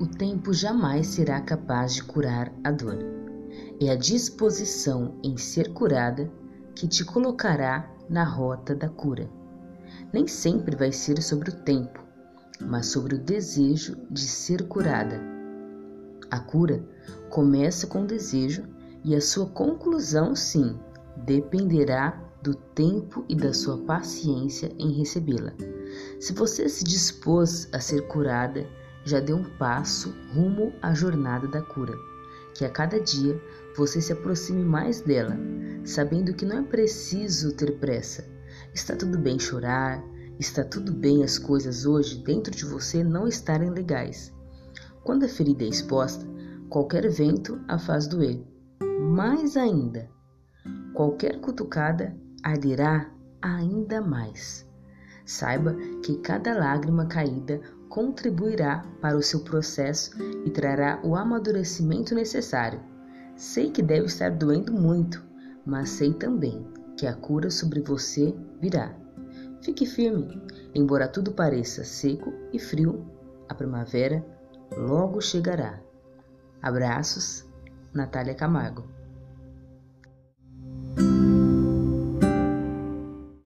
O tempo jamais será capaz de curar a dor. É a disposição em ser curada que te colocará na rota da cura. Nem sempre vai ser sobre o tempo, mas sobre o desejo de ser curada. A cura começa com o desejo e a sua conclusão, sim, dependerá do tempo e da sua paciência em recebê-la. Se você se dispôs a ser curada, já deu um passo rumo à jornada da cura. Que a cada dia você se aproxime mais dela, sabendo que não é preciso ter pressa. Está tudo bem chorar, está tudo bem as coisas hoje dentro de você não estarem legais. Quando a ferida é exposta, qualquer vento a faz doer. Mais ainda, qualquer cutucada arderá ainda mais. Saiba que cada lágrima caída contribuirá para o seu processo e trará o amadurecimento necessário. Sei que deve estar doendo muito, mas sei também que a cura sobre você virá. Fique firme, embora tudo pareça seco e frio, a primavera logo chegará. Abraços, Natália Camargo.